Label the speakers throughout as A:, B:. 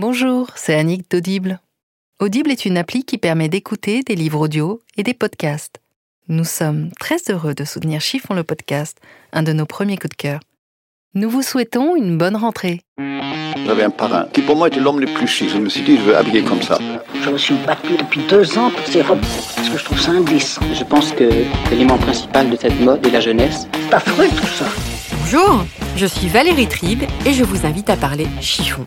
A: Bonjour, c'est Annick d'Audible. Audible est une appli qui permet d'écouter des livres audio et des podcasts. Nous sommes très heureux de soutenir Chiffon le podcast, un de nos premiers coups de cœur. Nous vous souhaitons une bonne rentrée.
B: J'avais un parrain qui pour moi était l'homme le plus chic. Je me suis dit, je veux habiller comme ça.
C: Je me suis battu depuis deux ans pour ces robes parce que je trouve ça indécent.
D: Je pense que l'élément principal de cette mode est la jeunesse.
C: C'est affreux tout ça.
E: Bonjour, je suis Valérie Tribe et je vous invite à parler chiffon.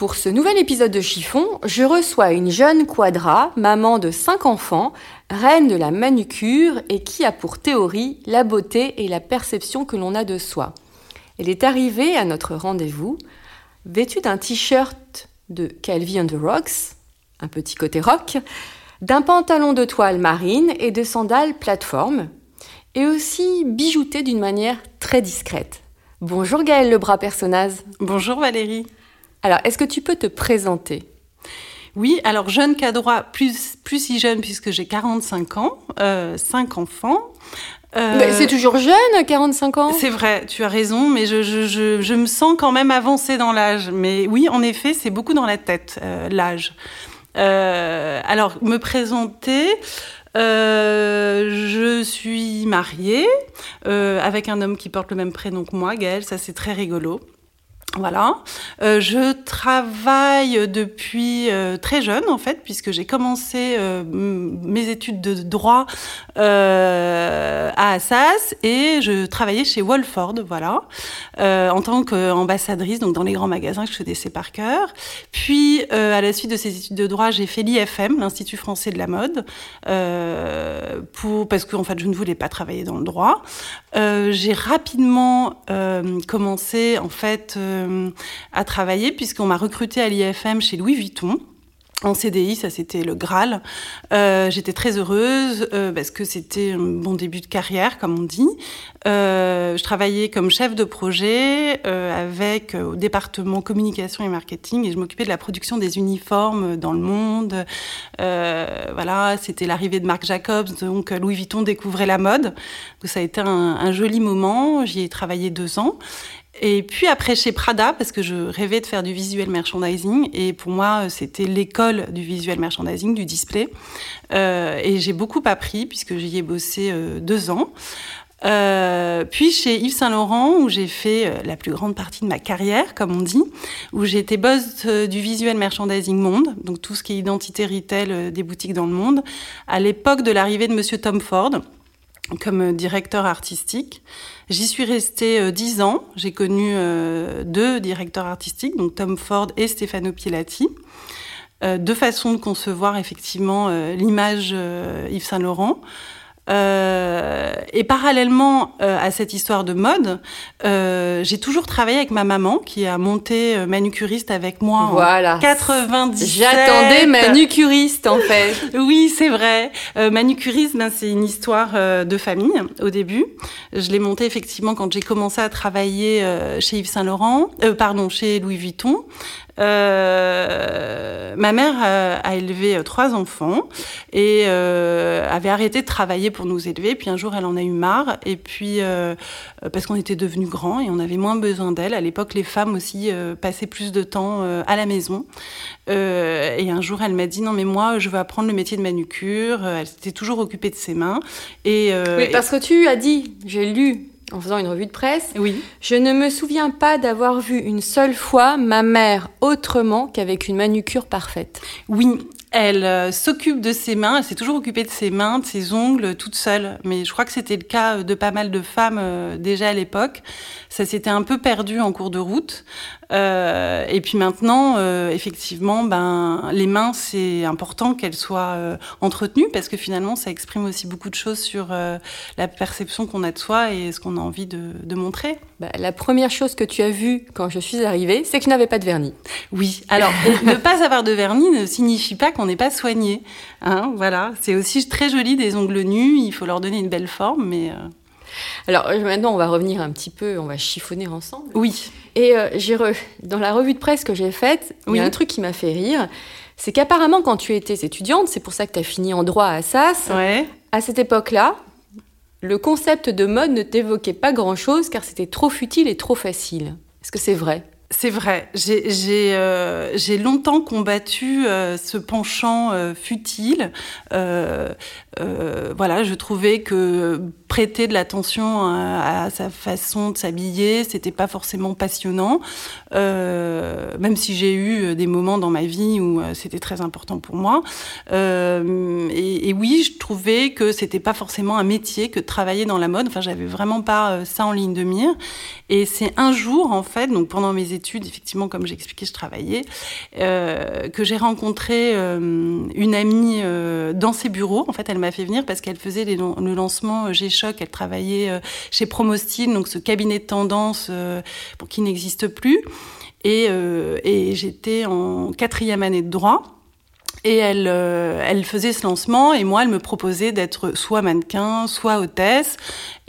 E: Pour ce nouvel épisode de Chiffon, je reçois une jeune quadra, maman de 5 enfants, reine de la manucure et qui a pour théorie la beauté et la perception que l'on a de soi. Elle est arrivée à notre rendez-vous vêtue d'un t-shirt de Calvi on the Rocks, un petit côté rock, d'un pantalon de toile marine et de sandales plateforme, et aussi bijoutée d'une manière très discrète. Bonjour Gaëlle Lebras Personnaz.
F: Bonjour Valérie.
E: Alors, est-ce que tu peux te présenter?
F: Oui, alors jeune cadroit, plus, plus si jeune puisque j'ai 45 ans, euh, 5 enfants.
E: Euh, c'est toujours jeune, 45 ans?
F: C'est vrai, tu as raison, mais je, je, je, je me sens quand même avancée dans l'âge. Mais oui, en effet, c'est beaucoup dans la tête, euh, l'âge. Euh, alors, me présenter... Je suis mariée avec un homme qui porte le même prénom que moi, Gaël, ça c'est très rigolo. Voilà. Euh, je travaille depuis euh, très jeune en fait, puisque j'ai commencé euh, mes études de droit à Assas et je travaillais chez Wolford, voilà, en tant qu'ambassadrice, donc dans les grands magasins que je connaissais par cœur. Puis à la suite de ces études de droit, j'ai fait l'IFM, l'Institut français de la mode, parce qu'en fait je ne voulais pas travailler dans le droit. j'ai rapidement commencé en fait à travailler puisqu'on m'a recruté à l'IFM chez Louis Vuitton en CDI, ça c'était le Graal. Euh, J'étais très heureuse euh, parce que c'était un bon début de carrière, comme on dit. Euh, je travaillais comme chef de projet euh, avec euh, au département communication et marketing et je m'occupais de la production des uniformes dans le monde. Euh, voilà, c'était l'arrivée de Marc Jacobs, donc Louis Vuitton découvrait la mode. Donc ça a été un joli moment. J'y ai travaillé deux ans. Et puis après chez Prada, parce que je rêvais de faire du visual merchandising, et pour moi c'était l'école du visual merchandising, du display. Euh, et j'ai beaucoup appris puisque j'y ai bossé euh, deux ans. Euh, puis chez Yves Saint Laurent, où j'ai fait euh, la plus grande partie de ma carrière, comme on dit, où j'ai été boss euh, du visual merchandising monde, donc tout ce qui est identité retail des boutiques dans le monde, à l'époque de l'arrivée de Monsieur Tom Ford comme directeur artistique. J'y suis restée dix ans. J'ai connu euh, deux directeurs artistiques, donc Tom Ford et Stefano Pilati. Euh, deux façons de concevoir effectivement euh, l'image Yves Saint Laurent. Euh, et parallèlement euh, à cette histoire de mode, euh, j'ai toujours travaillé avec ma maman qui a monté euh, manucuriste avec moi
E: voilà.
F: en 97.
E: J'attendais manucuriste en fait.
F: oui, c'est vrai. Euh, manucuriste, ben, c'est une histoire euh, de famille au début. Je l'ai monté effectivement quand j'ai commencé à travailler chez Yves Saint Laurent, pardon, chez Louis Vuitton. Euh, ma mère a, a, élevé trois enfants et euh, avait arrêté de travailler pour nous élever. Puis un jour, elle en a eu marre. Et puis, euh, parce qu'on était devenus grands et on avait moins besoin d'elle. À l'époque, les femmes aussi euh, passaient plus de temps euh, à la maison. Euh, et un jour, elle m'a dit non, mais moi, je veux apprendre le métier de manucure. Elle s'était toujours occupée de ses mains. Et,
E: oui, parce que tu as dit, j'ai lu en faisant une revue de presse.
F: Oui.
E: Je ne me souviens pas d'avoir vu une seule fois ma mère autrement qu'avec une manucure parfaite.
F: Oui, elle euh, s'occupe de ses mains, elle s'est toujours occupée de ses mains, de ses ongles, toute seule. Mais je crois que c'était le cas de pas mal de femmes euh, déjà à l'époque. Ça s'était un peu perdu en cours de route. Euh, et puis maintenant, effectivement, ben, les mains, c'est important qu'elles soient entretenues parce que finalement, ça exprime aussi beaucoup de choses sur la perception qu'on a de soi et ce qu'on a envie de, de montrer.
E: Bah, la première chose que tu as vue quand je suis arrivée, c'est que je n'avais pas de vernis.
F: Oui, alors ne pas avoir de vernis ne signifie pas qu'on n'est pas soigné. Hein, voilà, c'est aussi très joli des ongles nus, il faut leur donner une belle forme, mais... euh,
E: Alors euh, maintenant, on va revenir un petit peu, on va chiffonner ensemble.
F: Oui,
E: Et euh, j'ai re- dans la revue de presse que j'ai faite, il
F: Oui.
E: y a un truc qui m'a fait rire. C'est qu'apparemment, quand tu étais étudiante, c'est pour ça que tu as fini en droit à Assas,
F: ouais.
E: à cette époque-là, le concept de mode ne t'évoquait pas grand-chose car c'était trop futile et trop facile. Est-ce que c'est vrai?
F: C'est vrai. J'ai euh, longtemps combattu euh, ce penchant euh, futile. Euh, voilà, je trouvais que prêter de l'attention à, à sa façon de s'habiller, c'était pas forcément passionnant. Euh, même si j'ai eu des moments dans ma vie où euh, c'était très important pour moi. Euh, et, oui, je trouvais que c'était pas forcément un métier que de travailler dans la mode. Enfin, j'avais vraiment pas euh, ça en ligne de mire. Et c'est un jour, en fait, donc pendant mes études, effectivement, comme j'ai expliqué, je travaillais, euh, que j'ai rencontré euh, une amie euh, dans ses bureaux. En fait, elle m'a fait venir parce qu'elle faisait le lancement euh, Elle travaillait euh, chez Promostyle, donc ce cabinet de tendance euh, qui n'existe plus. Et, euh, et j'étais en quatrième année de droit. Et elle faisait ce lancement et moi, elle me proposait d'être soit mannequin, soit hôtesse.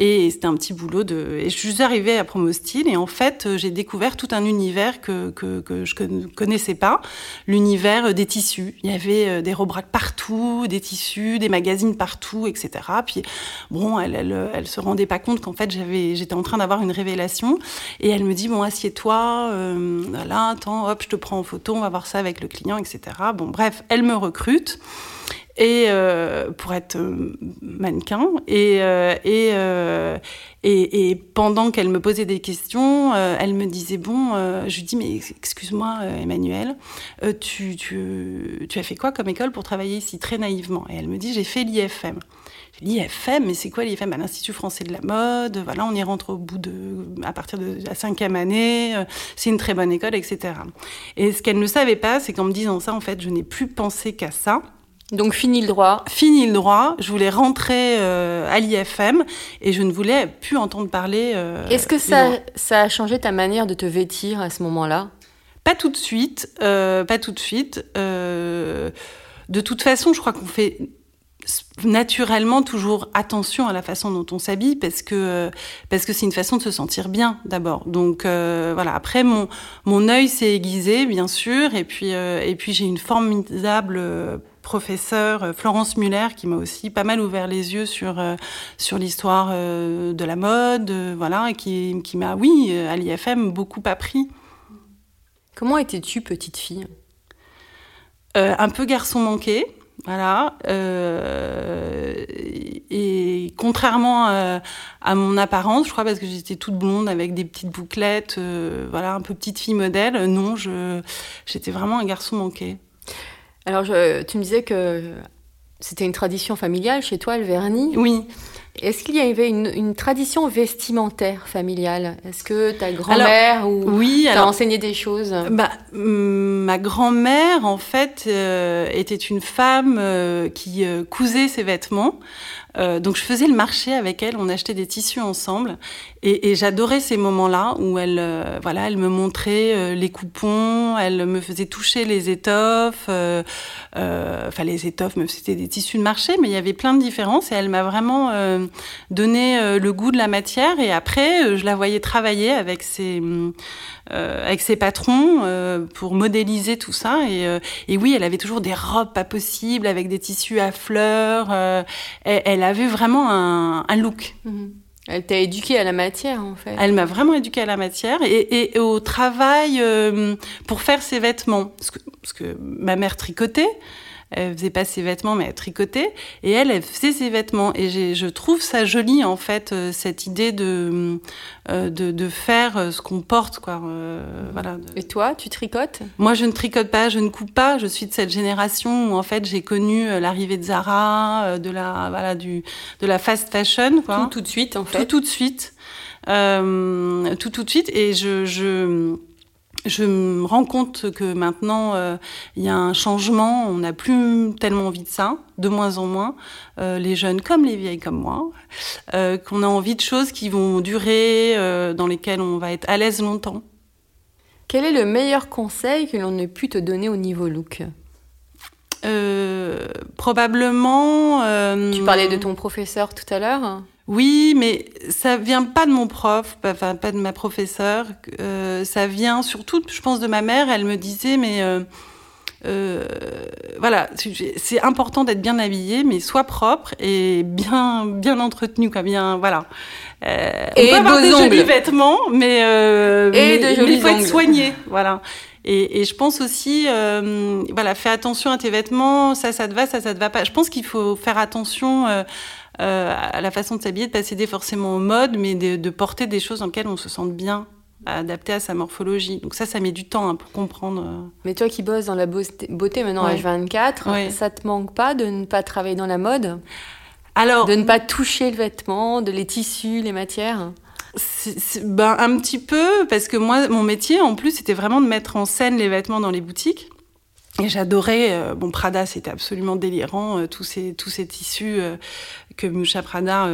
F: Et c'était un petit boulot de. Et je suis arrivée à Promostyle et en fait, euh, j'ai découvert tout un univers que, que, je ne connaissais pas, l'univers euh, des tissus. Il y avait euh, des robracs partout, des tissus, des magazines partout, etc. Puis bon, elle, elle, se rendait pas compte qu'en fait, j'avais, j'étais en train d'avoir une révélation. Et elle me dit bon, assieds-toi, euh, là, attends, hop, je te prends en photo, on va voir ça avec le client, etc. Bon, bref, elle me recrute et euh, pour être euh, mannequin et euh, et, et pendant qu'elle me posait des questions, elle me disait bon, je lui dis mais excuse-moi Emmanuel, tu tu tu as fait quoi comme école pour travailler ici? Très naïvement et elle me dit j'ai fait l'IFM. J'ai dit IFM, mais c'est quoi l'IFM bah, L'Institut français de la mode. Voilà, on y rentre au bout de, à partir de la cinquième année. C'est une très bonne école, etc. Et ce qu'elle ne savait pas, c'est qu'en me disant ça, en fait, je n'ai plus pensé qu'à ça.
E: Donc fini le droit.
F: Fini le droit, je voulais rentrer euh, à l'IFM et je ne voulais plus entendre parler. euh,
E: Est-ce que ça, a changé ta manière de te vêtir à ce moment-là?
F: Pas tout de suite, euh, pas tout de suite. De toute façon, je crois qu'on fait naturellement toujours attention à la façon dont on s'habille parce que parce que c'est une façon de se sentir bien d'abord. Donc euh, voilà. Après mon mon œil s'est aiguisé bien sûr et puis euh, et puis j'ai une formidable professeure euh, Florence Muller qui m'a aussi pas mal ouvert les yeux sur euh, sur l'histoire euh, de la mode voilà et qui qui m'a oui à l'IFM beaucoup appris.
E: Comment étais-tu petite fille?
F: Euh, un peu garçon manqué, voilà. Euh, et contrairement à, à mon apparence, je crois parce que j'étais toute blonde avec des petites bouclettes, euh, voilà, un peu petite fille modèle. Non, je, j'étais vraiment un garçon manqué.
E: Alors je- tu me disais que c'était une tradition familiale chez toi, le vernis.
F: Oui.
E: Est-ce qu'il y avait une, une tradition vestimentaire familiale? Est-ce que ta grand-mère ou
F: Oui.
E: t'a enseigné des choses?
F: Bah, hum, ma grand-mère, en fait, euh, était une femme euh, qui euh, cousait ses vêtements. Euh, donc, je faisais le marché avec elle. On achetait des tissus ensemble, et, j'adorais ces moments-là où elle, euh, voilà, elle me montrait euh, les coupons, elle me faisait toucher les étoffes. Enfin, les étoffes, c'était des tissus de marché, mais il y avait plein de différences. Et elle m'a vraiment donné le goût de la matière. Et après, je la voyais travailler avec ses avec ses patrons euh, pour modéliser tout ça. Et, euh, et oui, elle avait toujours des robes pas possibles avec des tissus à fleurs. euh, elle, elle avait vraiment un, un look.
E: Mhm. Elle t'a éduquée à la matière, en fait.
F: Elle m'a vraiment éduquée à la matière et, et au travail euh, pour faire ses vêtements. Parce que, parce que ma mère tricotait. Elle faisait pas ses vêtements, mais elle tricotait. Et elle, elle faisait ses vêtements. Et je trouve ça joli, en fait, euh, cette idée de, euh, de, de faire euh, ce qu'on porte, quoi. Euh, voilà.
E: Et toi, tu tricotes?
F: Moi, je ne tricote pas, je ne coupe pas. Je suis de cette génération où, en fait, j'ai connu l'arrivée de Zara, de la, voilà, du, de la fast fashion, quoi.
E: tout, tout de suite, en
F: tout,
E: fait.
F: tout de suite. Euh, tout, tout de suite. Et je, je, je me rends compte que maintenant, euh, il y a un changement. On n'a plus tellement envie de ça, de moins en moins. Euh, les jeunes comme les vieilles comme moi. Euh, qu'on a envie de choses qui vont durer, dans lesquelles on va être à l'aise longtemps.
E: Quel est le meilleur conseil que l'on ait pu te donner au niveau look?
F: Probablement.
E: Tu parlais de ton professeur tout à l'heure.
F: Oui, mais ça vient pas de mon prof, pas- enfin pas de ma professeure. Euh, ça vient surtout, je pense, de ma mère. Elle me disait, mais euh, euh, voilà, c'est- important d'être bien habillé, mais sois propre et bien bien entretenu, quoi. Bien, voilà. Euh, on
E: Et
F: peut avoir des
E: ongles.
F: jolis vêtements, mais
E: Et
F: mais,
E: de
F: mais
E: jolis
F: il faut être soigné, voilà. Et, et je pense aussi, voilà, fais attention à tes vêtements, ça, ça te va, ça, ça te va pas. Je pense qu'il faut faire attention à la façon de s'habiller, de pas céder forcément aux modes, mais de, de porter des choses dans lesquelles on se sente bien, adapté à sa morphologie. Donc ça, ça met du temps hein, pour comprendre. euh.
E: Mais toi qui bosses dans la beauté beauté maintenant
F: Ouais.
E: H24,
F: Ouais.
E: ça te manque pas de ne pas travailler dans la mode?
F: Alors,
E: De ne pas toucher le vêtement, de les tissus, les matières?
F: Ben, un petit peu, parce que moi, mon métier, en plus, c'était vraiment de mettre en scène les vêtements dans les boutiques. Et j'adorais, euh, bon, Prada, c'était absolument délirant, euh, tous, ces, tous ces tissus euh, que Musha Prada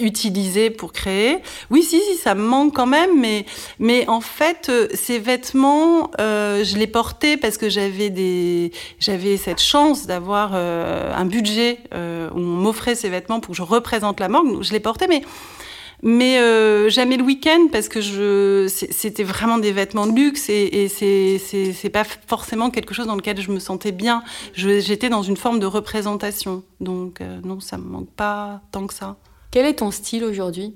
F: utilisait pour créer. Oui, si, si, ça me manque quand même, mais, mais en fait, ces vêtements, je les portais parce que j'avais des, j'avais cette chance d'avoir un budget où on m'offrait ces vêtements pour que je représente la marque. Je les portais, mais mais euh, jamais le week-end parce que je c'était vraiment des vêtements de luxe et, et c'est pas forcément quelque chose dans lequel je me sentais bien. J'étais dans une forme de représentation, donc euh, non, ça me manque pas tant que ça.
E: Quel est ton style aujourd'hui?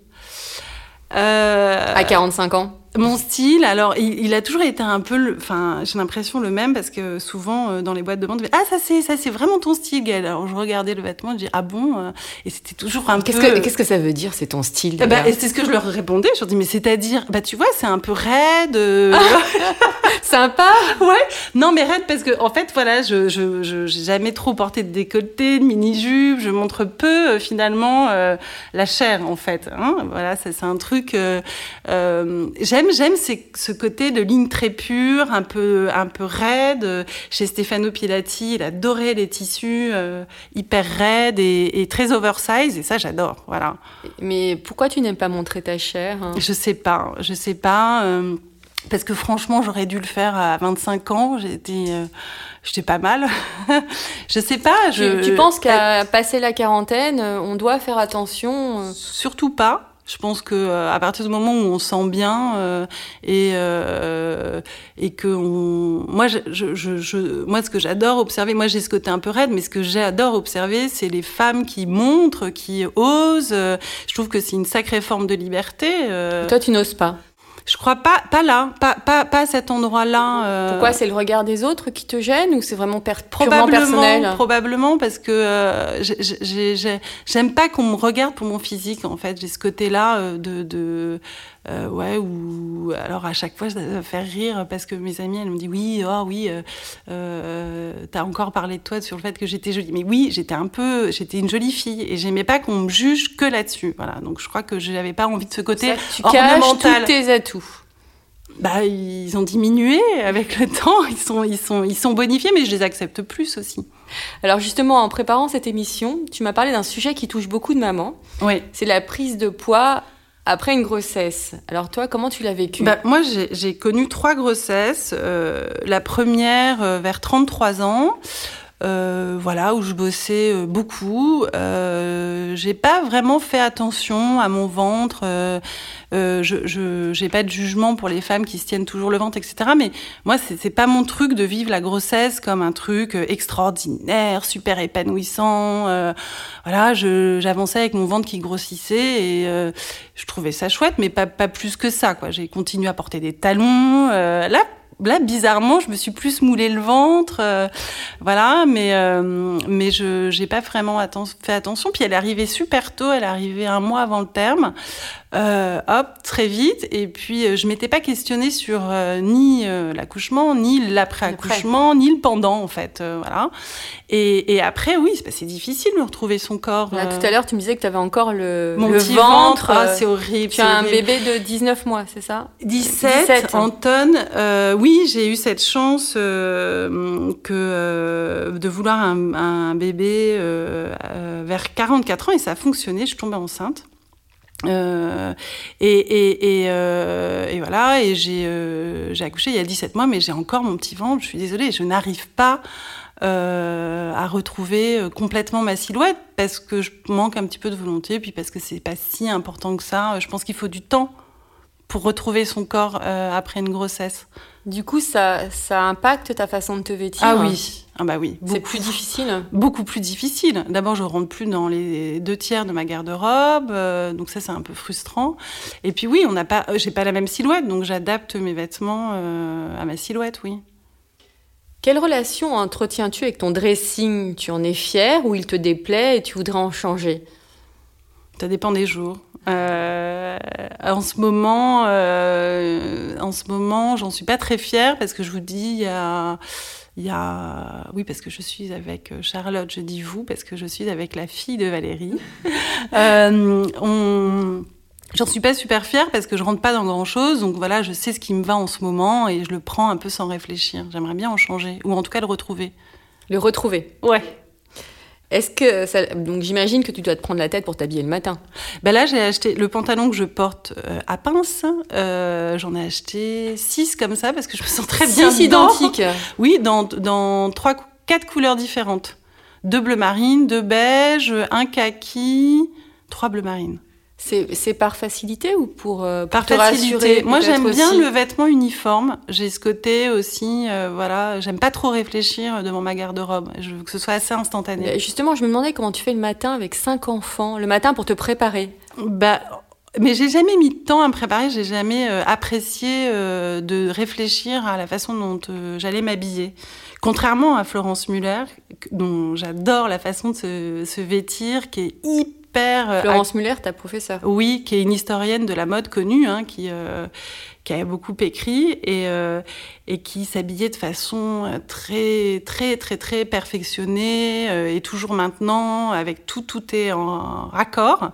F: Euh,
E: À 45 ans?
F: Mon style, alors il, il a toujours été un peu, le- enfin j'ai l'impression le même parce que souvent euh, dans les boîtes de vente, ah ça c'est ça c'est vraiment ton style. Gaëlle. Alors je regardais le vêtement, je dis ah bon, euh, et c'était toujours un peu.
E: que, qu'est-ce que ça veut dire, c'est ton style d'ailleurs
F: et c'est ce que je leur répondais. Je leur dis mais c'est-à-dire, bah tu vois, c'est un peu raide. euh,
E: Sympa
F: ouais. Non mais raide parce que en fait voilà, je je je- j'ai jamais trop porté de décolleté, de mini jupe. Je montre peu euh, finalement euh, la chair en fait. Hein voilà, c'est un truc. euh, j'aime j'aime c'est ce côté de ligne très pure, un peu un peu raide. Chez Stefano Pilati, il adorait les tissus euh, hyper raides et, et très oversize et ça j'adore. Voilà.
E: Mais pourquoi tu n'aimes pas montrer ta chair hein?
F: Je sais pas, je sais pas. euh, parce que franchement, j'aurais dû le faire à 25 ans. J'étais, euh, j'étais pas mal. je sais pas. Je,
E: tu, tu penses qu'à passer la quarantaine, on doit faire attention
F: Surtout pas. Je pense que euh, à partir du moment où on se sent bien euh, et euh, et que moi je, je, je, je- moi ce que j'adore observer moi j'ai ce côté un peu raide mais ce que j'adore observer c'est les femmes qui montrent qui osent euh, je trouve que c'est une sacrée forme de liberté euh,
E: Toi, tu n'oses pas.
F: Je crois pas pas là pas pas pas à cet endroit là
E: Pourquoi C'est le regard des autres qui te gêne ou c'est vraiment per- purement
F: Probablement,
E: personnel?
F: probablement parce que euh, j'ai- j'ai- j'ai- j'aime pas qu'on me regarde pour mon physique en fait. J'ai ce côté-là euh, de, de euh, ouais ou alors à chaque fois je dois faire rire parce que mes amies elles me disent oui oh oui euh, euh, t'as encore parlé de toi sur le fait que j'étais jolie. Mais oui j'étais un peu j'étais une jolie fille et j'aimais pas qu'on me juge que là-dessus. Voilà. Donc je crois que j'avais pas envie de ce côté
E: Ça, tu caches
F: ornemental.
E: tous tes atouts.
F: Bah, ils ont diminué avec le temps. Ils sont, ils sont, ils sont bonifiés, mais je les accepte plus aussi.
E: Alors justement, en préparant cette émission, tu m'as parlé d'un sujet qui touche beaucoup de mamans.
F: Oui.
E: C'est la prise de poids après une grossesse. Alors toi, comment tu l'as vécu?
F: Bah, moi, j'ai j'ai connu trois grossesses. Euh, la première euh, vers 33 ans. Euh, voilà, où je bossais euh, beaucoup. Euh, j'ai pas vraiment fait attention à mon ventre. Euh, je, j'ai pas de jugement pour les femmes qui se tiennent toujours le ventre, etc. Mais moi, c'est, pas mon truc de vivre la grossesse comme un truc extraordinaire, super épanouissant. Voilà, j'avançais avec mon ventre qui grossissait et je trouvais ça chouette, mais pas, pas plus que ça. Quoi. J'ai continué à porter des talons. Là, là, bizarrement, je me suis plus moulé le ventre, euh, voilà, mais euh, mais je j'ai pas vraiment fait attention. Puis elle est arrivée super tôt, elle est arrivée un mois avant le terme, euh, hop, très vite. Et puis euh, je m'étais pas questionnée sur euh, ni euh, l'accouchement, ni l'après-accouchement, ni le pendant en fait, euh, voilà. Et, et après, oui, c'est difficile de retrouver son corps.
E: Là,
F: euh,
E: tout à l'heure, tu me disais que tu avais encore le,
F: mon
E: le
F: petit
E: ventre.
F: ventre, ah, c'est horrible.
E: tu as un bébé de 19 mois, c'est ça?
F: 17,
E: 17.
F: Anton. Euh, oui, j'ai eu cette chance euh, que euh, de vouloir un, un bébé vers 44 ans et ça a fonctionné. Je suis tombée enceinte. Euh, euh, et voilà, et j'ai euh, j'ai accouché il y a 17 mois, mais j'ai encore mon petit ventre. Je suis désolée, je n'arrive pas à retrouver complètement ma silhouette parce que je manque un petit peu de volonté, puis parce que c'est pas si important que ça. Je pense qu'il faut du temps pour retrouver son corps euh, après une grossesse.
E: Du coup, ça, ça impacte ta façon de te vêtir
F: Ah oui, ah bah oui,
E: C'est plus difficile
F: Beaucoup plus difficile. D'abord, je rentre plus dans les deux tiers de ma garde-robe, euh, donc ça c'est un peu frustrant. Et puis oui, on n'a pas, euh, j'ai pas la même silhouette, donc j'adapte mes vêtements euh, à ma silhouette, oui.
E: Quelle relation entretiens-tu avec ton dressing? Tu en es fier ou il te déplaît et tu voudrais en changer?
F: Ça dépend des jours. Euh, en ce moment, euh, en ce moment, j'en suis pas très fière parce que je vous dis, il y a, il y a, oui, parce que je suis avec Charlotte. Je dis vous parce que je suis avec la fille de Valérie. euh, on, j'en suis pas super fière parce que je rentre pas dans grand chose. Donc voilà, je sais ce qui me va en ce moment et je le prends un peu sans réfléchir. J'aimerais bien en changer ou en tout cas le retrouver.
E: Le retrouver
F: Ouais.
E: Est-ce que ça... donc j'imagine que tu dois te prendre la tête pour t'habiller le matin.
F: Ben là, j'ai acheté le pantalon que je porte euh, à pince. Euh, J'en ai acheté six comme ça parce que je me sens très bien
E: Six
F: dedans.
E: identiques.
F: Oui, dans, dans trois, quatre couleurs différentes. Deux bleu marine, deux beige, un kaki, trois bleu marine.
E: C'est par facilité ou pour, euh, pour
F: Par
E: te
F: facilité.
E: rassurer
F: Moi, j'aime bien
E: aussi
F: le vêtement uniforme. J'ai ce côté aussi, euh, voilà, j'aime pas trop réfléchir devant ma garde-robe. Je veux que ce soit assez instantané.
E: Mais Justement, je me demandais comment tu fais le matin avec cinq enfants, le matin pour te préparer.
F: Bah, mais j'ai jamais mis de temps à me préparer, j'ai jamais euh, apprécié euh, de réfléchir à la façon dont euh, j'allais m'habiller. Contrairement à Florence Muller, dont j'adore la façon de se, se vêtir, qui est hyper... euh,
E: Florence Muller, ta professeure.
F: oui, qui est une historienne de la mode connue, hein, qui, euh, qui a beaucoup écrit et, euh, et qui s'habillait de façon très, très, très, très perfectionnée et toujours maintenant, avec tout, tout est en raccord.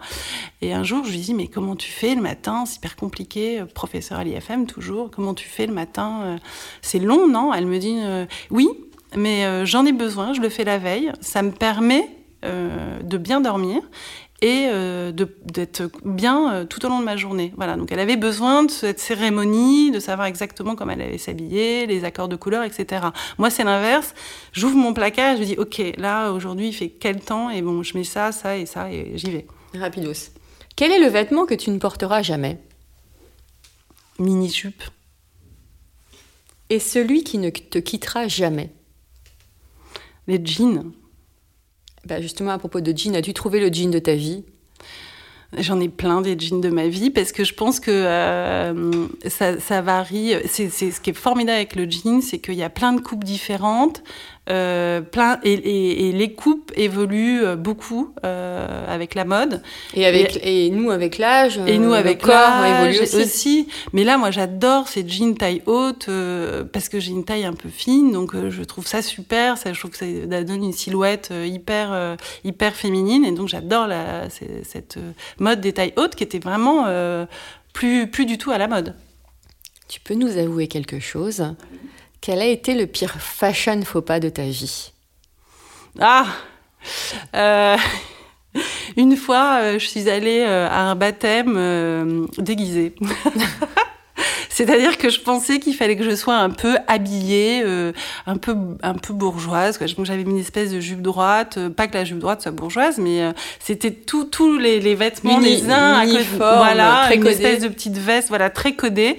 F: Et un jour, je lui dis, mais comment tu fais le matin? C'est hyper compliqué, professeur à l'IFM toujours. Comment tu fais le matin? C'est long, non? Elle me dit, oui, mais euh, j'en ai besoin, je le fais la veille. Ça me permet euh, de bien dormir et euh, d'être bien euh, tout au long de ma journée. Voilà, donc elle avait besoin de cette cérémonie, de savoir exactement comment elle allait s'habiller, les accords de couleurs, etc. Moi, c'est l'inverse. J'ouvre mon placard, je me dis, ok, là, aujourd'hui, il fait quel temps Et bon, je mets ça, ça et ça, et j'y vais.
E: Rapidos. Quel est le vêtement que tu ne porteras jamais?
F: Mini-jupe.
E: Et celui qui ne te quittera jamais?
F: Les jeans.
E: Bah Justement, à propos de jean, as-tu trouvé le jean de ta vie?
F: J'en ai plein des jeans de ma vie parce que je pense que euh, ça, ça varie. C'est ce qui est formidable avec le jean, c'est qu'il y a plein de coupes différentes, euh, plein et, et- et les coupes évoluent euh, beaucoup euh, avec la mode
E: et, avec, et, nous, avec l'âge,
F: et nous
E: euh,
F: avec
E: le corps évolue aussi.
F: Mais là, moi, j'adore ces jeans taille haute euh, parce que j'ai une taille un peu fine, donc je trouve ça super. Ça, je trouve que ça donne une silhouette hyper hyper féminine et donc j'adore la cette mode des tailles hautes qui était vraiment plus plus du tout à la mode.
E: Tu peux nous avouer quelque chose? Quel a été le pire fashion faux pas de ta vie
F: Ah Euh, Une fois, euh, je suis allée euh, à un baptême déguisée. C'est-à-dire que je pensais qu'il fallait que je sois un peu habillée, euh, un peu un peu bourgeoise. quoi. Donc j'avais mis une espèce de jupe droite, euh, pas que la jupe droite soit bourgeoise, mais euh, c'était tout- tous les, les vêtements
E: Uni-
F: les uns à côté. Voilà,
E: très
F: une
E: codé.
F: espèce de petite veste, voilà, très codée.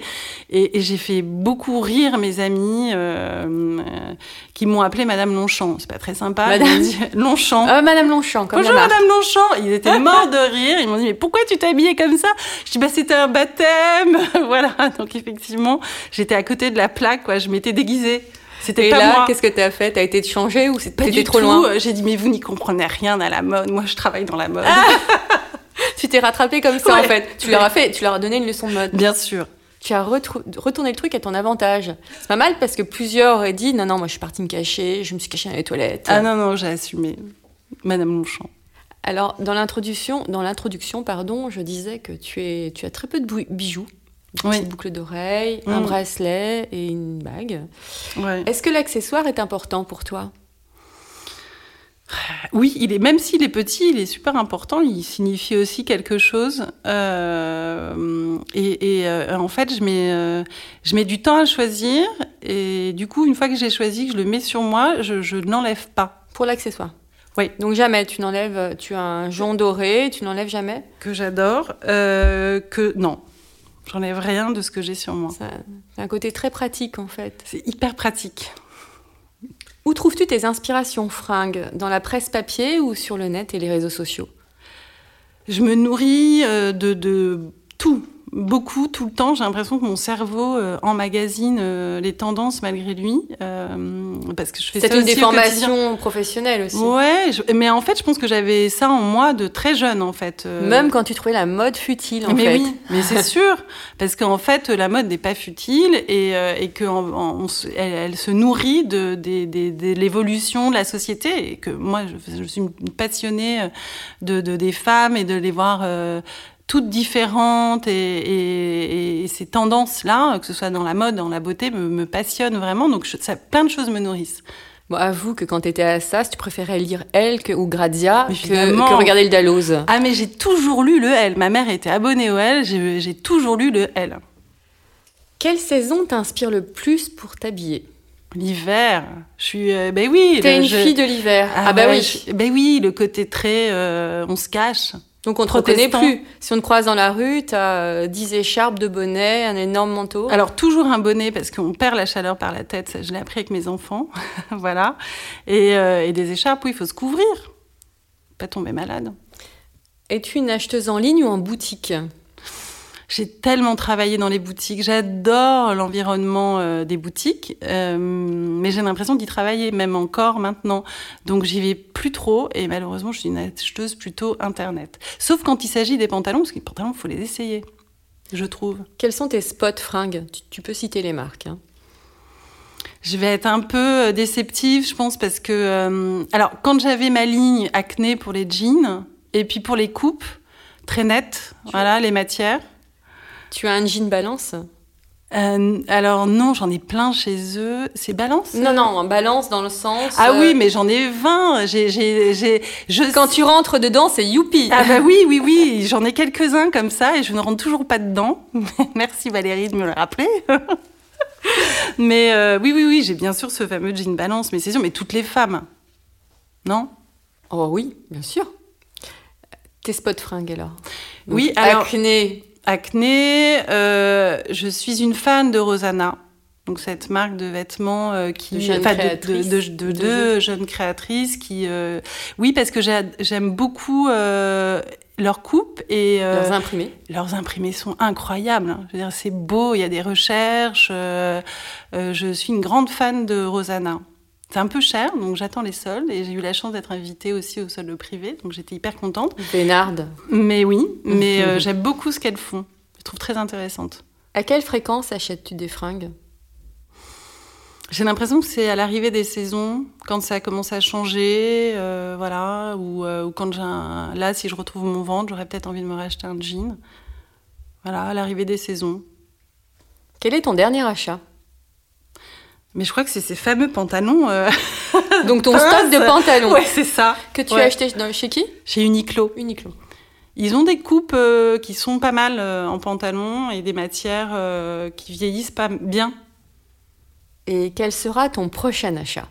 F: Et, et j'ai fait beaucoup rire mes amis euh, qui m'ont appelée Madame Longchamp. C'est pas très sympa.
E: Madame-
F: dit, Longchamp.
E: Ah, Madame Longchamp, comme
F: Bonjour. Madame Longchamp. Ils étaient morts de rire. Ils m'ont dit mais pourquoi tu t'es habillée comme ça? Je dis bah c'était un baptême. voilà. Donc effectivement j'étais à côté de la plaque, quoi. Je m'étais déguisée. C'était pas
E: là,
F: moi.
E: qu'est-ce que t'as fait? T'as été te changer ou
F: Pas
E: c'était
F: du
E: trop
F: tout.
E: loin?
F: J'ai dit, mais vous n'y comprenez rien à la mode. Moi, je travaille dans la mode.
E: Tu t'es rattrapé comme ça en fait. Tu leur as fait, tu leur as donné une leçon de mode.
F: Bien sûr.
E: Tu as retourné le truc à ton avantage. C'est pas mal parce que plusieurs auraient dit non non moi je suis partie me cacher, je me suis cachée dans les toilettes.
F: Ah non, non, j'ai assumé. Madame Longchamp.
E: Alors dans l'introduction, dans l'introduction pardon, je disais que tu es, tu as très peu de bijoux. Une
F: Oui.
E: boucle d'oreille, un
F: Mm.
E: bracelet et une bague.
F: Ouais.
E: Est-ce que l'accessoire est important pour toi?
F: Oui, il est, même s'il est petit, il est super important. Il signifie aussi quelque chose. Euh, et et, euh, en fait, je mets, euh, je mets du temps à choisir. Et du coup, une fois que j'ai choisi, que je le mets sur moi, je, je ne l'enlève pas.
E: Pour l'accessoire
F: Oui.
E: Donc jamais tu n'enlèves, tu as un jonc doré, tu n'enlèves jamais?
F: Que j'adore. que non, j'enlève rien de ce que j'ai sur moi.
E: C'est un côté très pratique en fait.
F: C'est hyper pratique.
E: Où trouves-tu tes inspirations fringues Dans la presse papier ou sur le net et les réseaux sociaux?
F: Je me nourris euh, de, tout, beaucoup, tout le temps. J'ai l'impression que mon cerveau euh, emmagasine euh, les tendances malgré lui. Parce que je fais
E: C'est une formations professionnelles aussi.
F: Ouais, je- mais en fait, je pense que j'avais ça en moi de très jeune, en fait. euh.
E: Même quand tu trouvais la mode futile en
F: mais
E: fait.
F: oui, mais c'est sûr, parce qu'en fait, la mode n'est pas futile et, euh, et que en- en- on se- elle, elle se nourrit de, des- des- de l'évolution de la société et que moi, je, je suis passionnée de, de- des femmes et de les voir euh, toutes différentes et, et- et ces tendances-là, que ce soit dans la mode, dans la beauté, me, me passionnent vraiment. Donc, je- ça, plein de choses me nourrissent.
E: Bon, avoue que quand t'étais à SAS, tu préférais lire Elle que, ou Grazia que, que regarder le Dalloz.
F: Ah, mais j'ai toujours lu le L. Ma mère était abonnée au L. J'ai toujours lu le L.
E: Quelle saison t'inspire le plus pour t'habiller?
F: L'hiver, je suis. euh, ben oui.
E: T'es une
F: je-
E: fille de l'hiver. Ah, bah
F: ouais,
E: oui.
F: je- ben oui, le côté très. euh, on se cache.
E: Donc on te reconnaît plus. Si on te croise dans la rue, t'as euh, 10 écharpes, de bonnets, un énorme manteau.
F: Alors, toujours un bonnet parce qu'on perd la chaleur par la tête. Ça, je l'ai appris avec mes enfants. voilà. Et, euh, et des écharpes, oui, il faut se couvrir. Pas tomber malade.
E: Es-tu une acheteuse en ligne ou en boutique?
F: J'ai tellement travaillé dans les boutiques. J'adore l'environnement euh, des boutiques, euh, mais j'ai l'impression d'y travailler même encore maintenant. Donc j'y vais plus trop et malheureusement je suis une acheteuse plutôt internet. Sauf quand il s'agit des pantalons, parce que les pantalons, il faut les essayer, je trouve.
E: Quels sont tes spots fringues? Tu, tu peux citer les marques. hein.
F: Je vais être un peu euh, déceptive, je pense, parce que... euh, alors, quand j'avais ma ligne acné pour les jeans, et puis pour les coupes, très nettes, voilà, les matières.
E: Tu as un jean balance
F: Euh, alors non, j'en ai plein chez eux. C'est balance
E: Non, non, en balance dans le sens.
F: Ah
E: euh,
F: oui, mais j'en ai 20. J'ai, j'ai, j'ai, je...
E: Quand tu rentres dedans, c'est youpi.
F: Ah bah oui, oui, oui, j'en ai quelques-uns comme ça et je ne rentre toujours pas dedans. Merci Valérie de me le rappeler. mais euh, oui, oui, oui, j'ai bien sûr ce fameux jean balance, mais c'est sûr, mais toutes les femmes. Non?
E: Oh oui, bien sûr. Tes spots fringues alors Donc,
F: Oui, alors-
E: Acné.
F: Acné, euh, je suis une fan de Rosanna. Donc cette marque de vêtements euh, qui
E: De jeunes
F: de, de, jeunes créatrices qui euh, oui parce que j'ai- j'aime beaucoup euh, leur coupe et
E: Leurs imprimés.
F: leurs imprimés sont incroyables. hein. Je veux dire c'est beau, il y a des recherches. je suis une grande fan de Rosanna. C'est un peu cher, donc j'attends les soldes et j'ai eu la chance d'être invitée aussi au solde privé, donc j'étais hyper contente.
E: Bénarde.
F: Mais oui, mais euh, j'aime beaucoup ce qu'elles font. Je trouve très intéressante.
E: À quelle fréquence achètes-tu des fringues?
F: J'ai l'impression que c'est à l'arrivée des saisons, quand ça commence à changer, euh, voilà, ou, euh, ou quand j'ai un... Là, si je retrouve mon ventre, j'aurais peut-être envie de me racheter un jean. Voilà, à l'arrivée des saisons.
E: Quel est ton dernier achat?
F: Mais je crois que c'est ces fameux pantalons. euh,
E: Donc ton stock de pantalons
F: Ouais, c'est ça.
E: que tu
F: Ouais.
E: as acheté dans- chez qui?
F: Chez Uniqlo.
E: Uniqlo.
F: Ils ont des coupes euh, qui sont pas mal euh, en pantalon et des matières qui vieillissent pas bien.
E: Et quel sera ton prochain achat?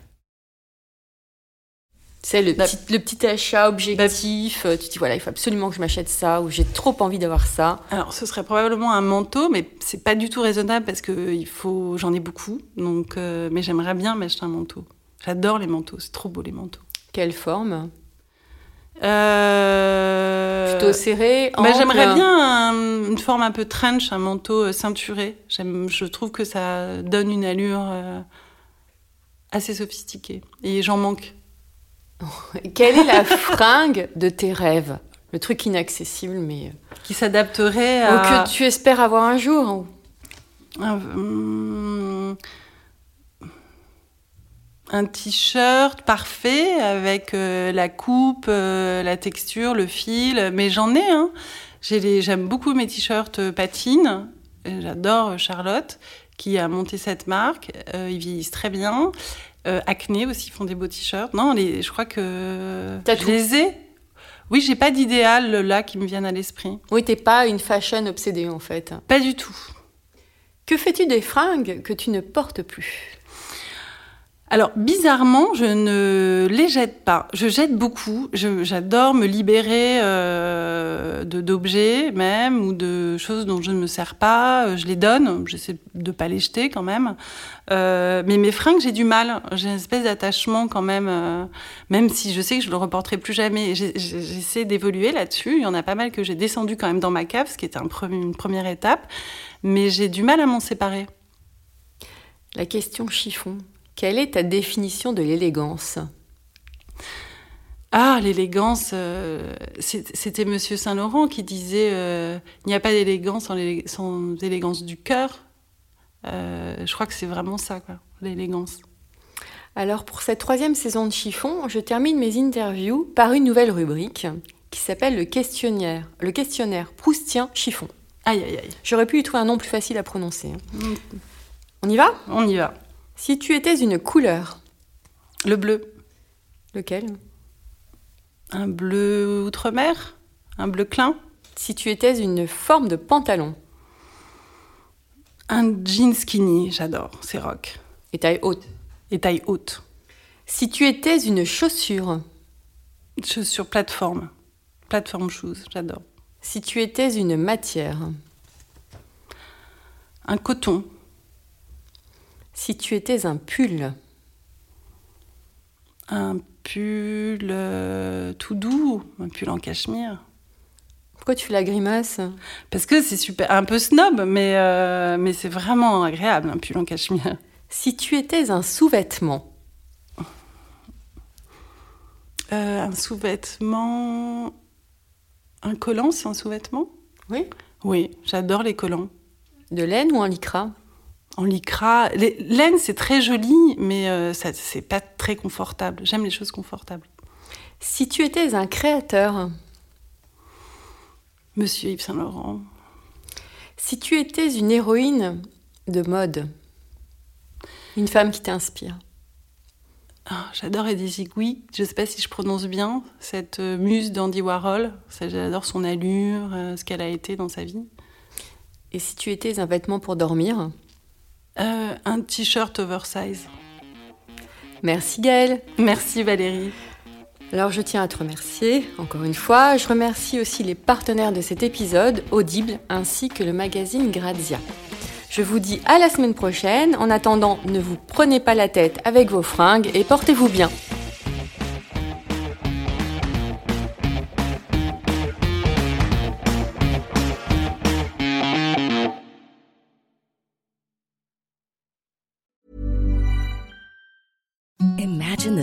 E: C'est le,
F: Bah-
E: petit, le petit achat objectif. euh, tu te dis voilà, il faut absolument que je m'achète ça ou j'ai trop envie d'avoir ça.
F: Alors, ce serait probablement un manteau, mais c'est pas du tout raisonnable parce que il faut, j'en ai beaucoup. Donc, euh, mais j'aimerais bien m'acheter un manteau. J'adore les manteaux, c'est trop beau les manteaux.
E: Quelle forme?
F: Euh...
E: Plutôt serré
F: bah, J'aimerais bien un- une forme un peu trench, un manteau ceinturé. J'aime, je trouve que ça donne une allure euh, assez sophistiquée. Et j'en manque.
E: Quelle est la fringue de tes rêves? Le truc inaccessible, mais
F: Qui s'adapterait
E: Ou
F: à...
E: que tu espères avoir un jour.
F: Un, hum, un t-shirt parfait avec euh, la coupe, euh, la texture, le fil. Mais j'en ai, hein. J'aime beaucoup mes t-shirts euh, patines. Euh, J'adore euh, Charlotte qui a monté cette marque. Euh, ils vieillissent très bien. Euh, Acné aussi font des beaux t-shirts. Non, les, je crois que
E: T'as
F: je
E: tout.
F: les ai. Oui, j'ai pas d'idéal là qui me viennent à l'esprit.
E: Oui, t'es pas une fashion obsédée en fait.
F: Pas du tout.
E: Que fais-tu des fringues que tu ne portes plus?
F: Alors, bizarrement, je ne les jette pas. Je jette beaucoup. J'adore me libérer euh, d'objets même ou de choses dont je ne me sers pas. Euh, Je les donne. J'essaie de pas les jeter quand même. Euh, mais mes fringues, j'ai du mal. J'ai une espèce d'attachement quand même, même si je sais que je le reporterai plus jamais. J'essaie d'évoluer là-dessus. Il y en a pas mal que j'ai descendu quand même dans ma cave, ce qui était une première étape. Mais j'ai du mal à m'en séparer.
E: La question chiffon. Quelle est ta définition de l'élégance?
F: Ah, l'élégance, euh, c'était Monsieur Saint-Laurent qui disait euh, il n'y a pas d'élégance sans, sans élégance du cœur. Euh, je crois que c'est vraiment ça, l'élégance.
E: Alors pour cette troisième saison de chiffon, je termine mes interviews par une nouvelle rubrique qui s'appelle le questionnaire. Le questionnaire proustien chiffon.
F: Aïe, aïe, aïe.
E: J'aurais pu y trouver un nom plus facile à prononcer. hein.
F: Mm.
E: On y va?
F: On y va.
E: Si tu étais une couleur,
F: Le bleu.
E: lequel?
F: Un bleu outre-mer? Un bleu clin?
E: Si tu étais une forme de pantalon?
F: Un jean skinny, j'adore, c'est rock.
E: et taille haute?
F: Et taille haute.
E: Si tu étais une chaussure,
F: Chaussures plateforme. Plateforme shoes, j'adore.
E: si tu étais une matière,
F: Un coton.
E: Si tu étais un pull,
F: Un pull euh, tout doux. Un pull en cachemire.
E: pourquoi tu fais la grimace
F: Parce que c'est super, un peu snob, mais, euh, mais c'est vraiment agréable, un pull en cachemire.
E: Si tu étais un sous-vêtement,
F: Euh, un sous-vêtement. Un collant, c'est un sous-vêtement?
E: Oui,
F: Oui, j'adore les collants.
E: de laine ou en lycra?
F: En lycra. Les- Laine, c'est très joli, mais euh, ça, c'est pas très confortable. J'aime les choses confortables.
E: Si tu étais un créateur,
F: Monsieur Yves Saint-Laurent.
E: si tu étais une héroïne de mode, une femme qui t'inspire,
F: Ah, j'adore Eddie Zigouy. Je sais pas si je prononce bien cette euh, muse d'Andy Warhol. J'adore son allure, euh, ce qu'elle a été dans sa vie.
E: et si tu étais un vêtement pour dormir,
F: Euh, un t-shirt oversize.
E: merci Gaëlle.
F: Merci Valérie.
E: Alors je tiens à te remercier encore une fois. Je remercie aussi les partenaires de cet épisode, Audible, ainsi que le magazine Grazia. Je vous dis à la semaine prochaine. En attendant, ne vous prenez pas la tête avec vos fringues et portez-vous bien.